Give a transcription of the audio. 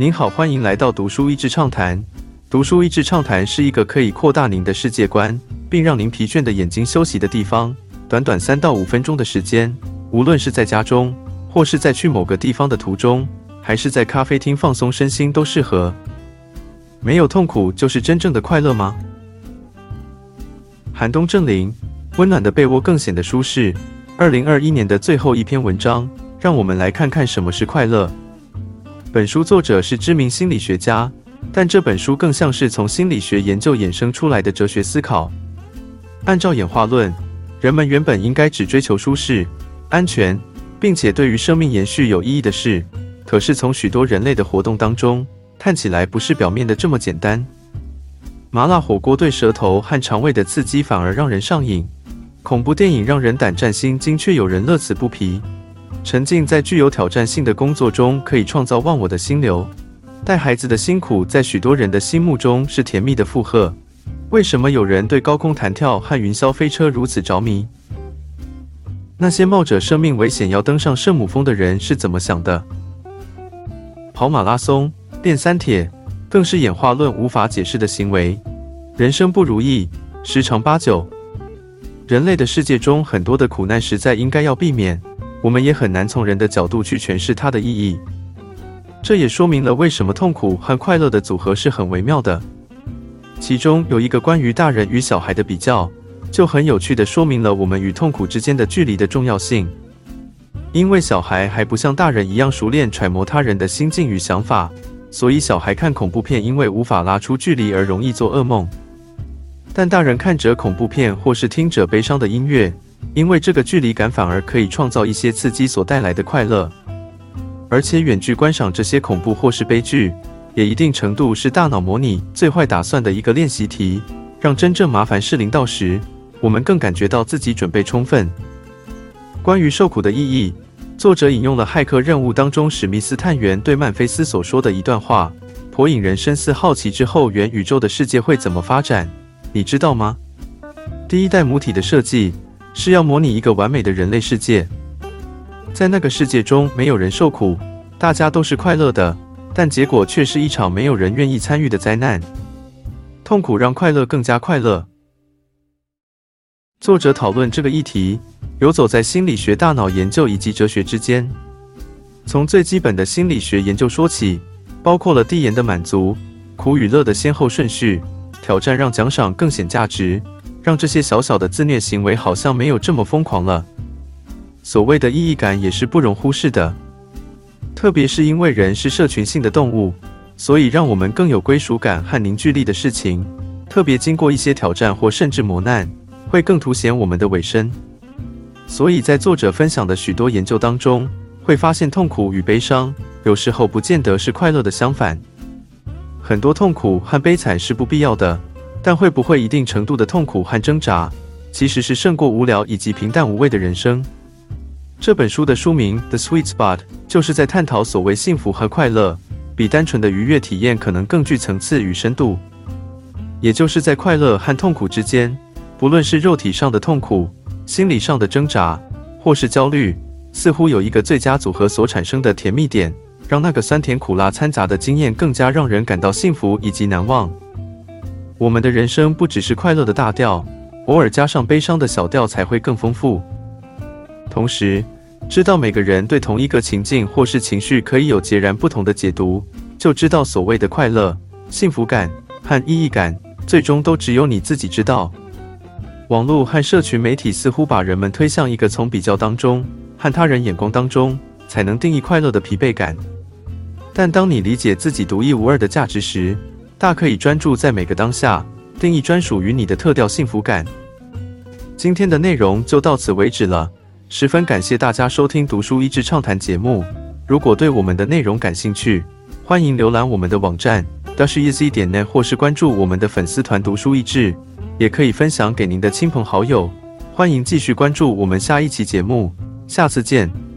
您好，欢迎来到读书益智畅谈。读书益智畅谈是一个可以扩大您的世界观，并让您疲倦的眼睛休息的地方。短短三到五分钟的时间，无论是在家中，或是在去某个地方的途中，还是在咖啡厅放松身心，都适合。没有痛苦就是真正的快乐吗？寒冬正临，温暖的被窝更显得舒适。二零二一年的最后一篇文章，让我们来看看什么是快乐。本书作者是知名心理学家，但这本书更像是从心理学研究衍生出来的哲学思考。按照演化论，人们原本应该只追求舒适、安全，并且对于生命延续有意义的事。可是从许多人类的活动当中，看起来不是表面的这么简单。麻辣火锅对舌头和肠胃的刺激反而让人上瘾。恐怖电影让人胆战心惊，却有人乐此不疲。沉浸在具有挑战性的工作中，可以创造忘我的心流。带孩子的辛苦，在许多人的心目中是甜蜜的负荷。为什么有人对高空弹跳和云霄飞车如此着迷？那些冒着生命危险要登上圣母峰的人是怎么想的？跑马拉松、练三铁，更是演化论无法解释的行为。人生不如意，十常八九。人类的世界中，很多的苦难实在应该要避免，我们也很难从人的角度去诠释它的意义。这也说明了为什么痛苦和快乐的组合是很微妙的。其中有一个关于大人与小孩的比较，就很有趣的说明了我们与痛苦之间的距离的重要性。因为小孩还不像大人一样熟练揣摩他人的心境与想法，所以小孩看恐怖片因为无法拉出距离而容易做噩梦。但大人看着恐怖片或是听着悲伤的音乐，因为这个距离感反而可以创造一些刺激所带来的快乐。而且远距观赏这些恐怖或是悲剧，也一定程度是大脑模拟最坏打算的一个练习题，让真正麻烦事临到时，我们更感觉到自己准备充分。关于受苦的意义，作者引用了《骇客任务》当中史密斯探员对曼菲斯所说的一段话，颇引人深思。好奇之后，元宇宙的世界会怎么发展？你知道吗？第一代母体的设计是要模拟一个完美的人类世界，在那个世界中没有人受苦，大家都是快乐的，但结果却是一场没有人愿意参与的灾难。痛苦让快乐更加快乐。作者讨论这个议题，游走在心理学、大脑研究以及哲学之间，从最基本的心理学研究说起，包括了递延的满足、苦与乐的先后顺序。挑战让奖赏更显价值，让这些小小的自虐行为好像没有这么疯狂了。所谓的意义感也是不容忽视的，特别是因为人是社群性的动物，所以让我们更有归属感和凝聚力的事情，特别经过一些挑战或甚至磨难，会更凸显我们的尾声。所以在作者分享的许多研究当中，会发现痛苦与悲伤有时候不见得是快乐的相反。很多痛苦和悲惨是不必要的，但会不会一定程度的痛苦和挣扎，其实是胜过无聊以及平淡无味的人生。这本书的书名《The Sweet Spot》就是在探讨所谓幸福和快乐，比单纯的愉悦体验可能更具层次与深度。也就是在快乐和痛苦之间，不论是肉体上的痛苦、心理上的挣扎，或是焦虑，似乎有一个最佳组合所产生的甜蜜点。让那个酸甜苦辣掺杂的经验更加让人感到幸福以及难忘。我们的人生不只是快乐的大调，偶尔加上悲伤的小调才会更丰富。同时，知道每个人对同一个情境或是情绪可以有截然不同的解读，就知道所谓的快乐、幸福感和意义感，最终都只有你自己知道。网络和社群媒体似乎把人们推向一个从比较当中和他人眼光当中才能定义快乐的疲惫感。但当你理解自己独一无二的价值时，大可以专注在每个当下，定义专属于你的特调幸福感。今天的内容就到此为止了，十分感谢大家收听读书益智畅谈节目。如果对我们的内容感兴趣，欢迎浏览我们的网站 dasheasy 点 net，或是关注我们的粉丝团读书益智，也可以分享给您的亲朋好友。欢迎继续关注我们下一期节目，下次见。